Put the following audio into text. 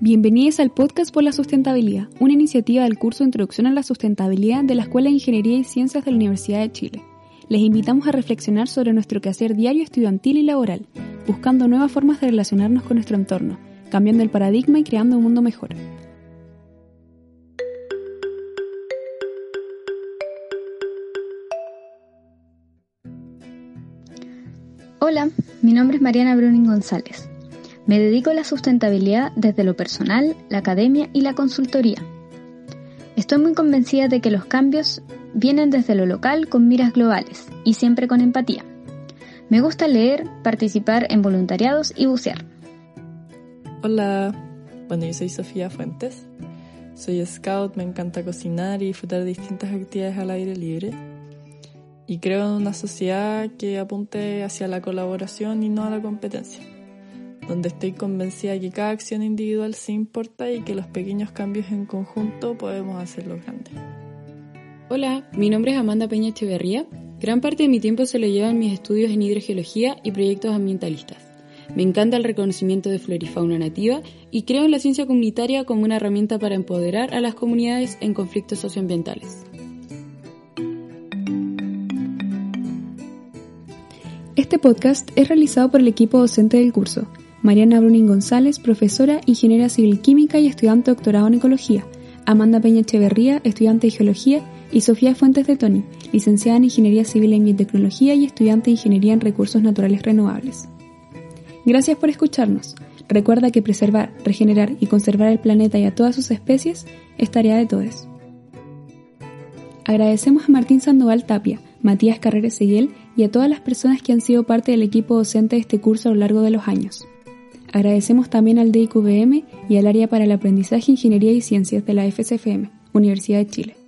Bienvenidos al podcast por la sustentabilidad, una iniciativa del curso Introducción a la Sustentabilidad de la Escuela de Ingeniería y Ciencias de la Universidad de Chile. Les invitamos a reflexionar sobre nuestro quehacer diario estudiantil y laboral, buscando nuevas formas de relacionarnos con nuestro entorno, cambiando el paradigma y creando un mundo mejor. Hola, mi nombre es Mariana Bruning González. Me dedico a la sustentabilidad desde lo personal, la academia y la consultoría. Estoy muy convencida de que los cambios vienen desde lo local con miras globales y siempre con empatía. Me gusta leer, participar en voluntariados y bucear. Hola, bueno, yo soy Sofía Fuentes. Soy scout, me encanta cocinar y disfrutar de distintas actividades al aire libre y creo en una sociedad que apunte hacia la colaboración y no a la competencia, donde estoy convencida de que cada acción individual se importa y que los pequeños cambios en conjunto podemos hacerlos grandes. Hola, mi nombre es Amanda Peña Echeverría. Gran parte de mi tiempo se lo llevo en mis estudios en hidrogeología y proyectos ambientalistas. Me encanta el reconocimiento de flora y fauna nativa y creo en la ciencia comunitaria como una herramienta para empoderar a las comunidades en conflictos socioambientales. Este podcast es realizado por el equipo docente del curso. Mariana Brunin González, profesora, ingeniera civil química y estudiante doctorado en ecología. Amanda Peña Echeverría, estudiante de geología. Y Sofía Fuentes de Toni, licenciada en Ingeniería Civil en Biotecnología y estudiante de Ingeniería en Recursos Naturales Renovables. Gracias por escucharnos. Recuerda que preservar, regenerar y conservar el planeta y a todas sus especies es tarea de todos. Agradecemos a Martín Sandoval Tapia, Matías Carreras Seguel y a todas las personas que han sido parte del equipo docente de este curso a lo largo de los años. Agradecemos también al DIQVM y al Área para el Aprendizaje, Ingeniería y Ciencias de la FCFM, Universidad de Chile.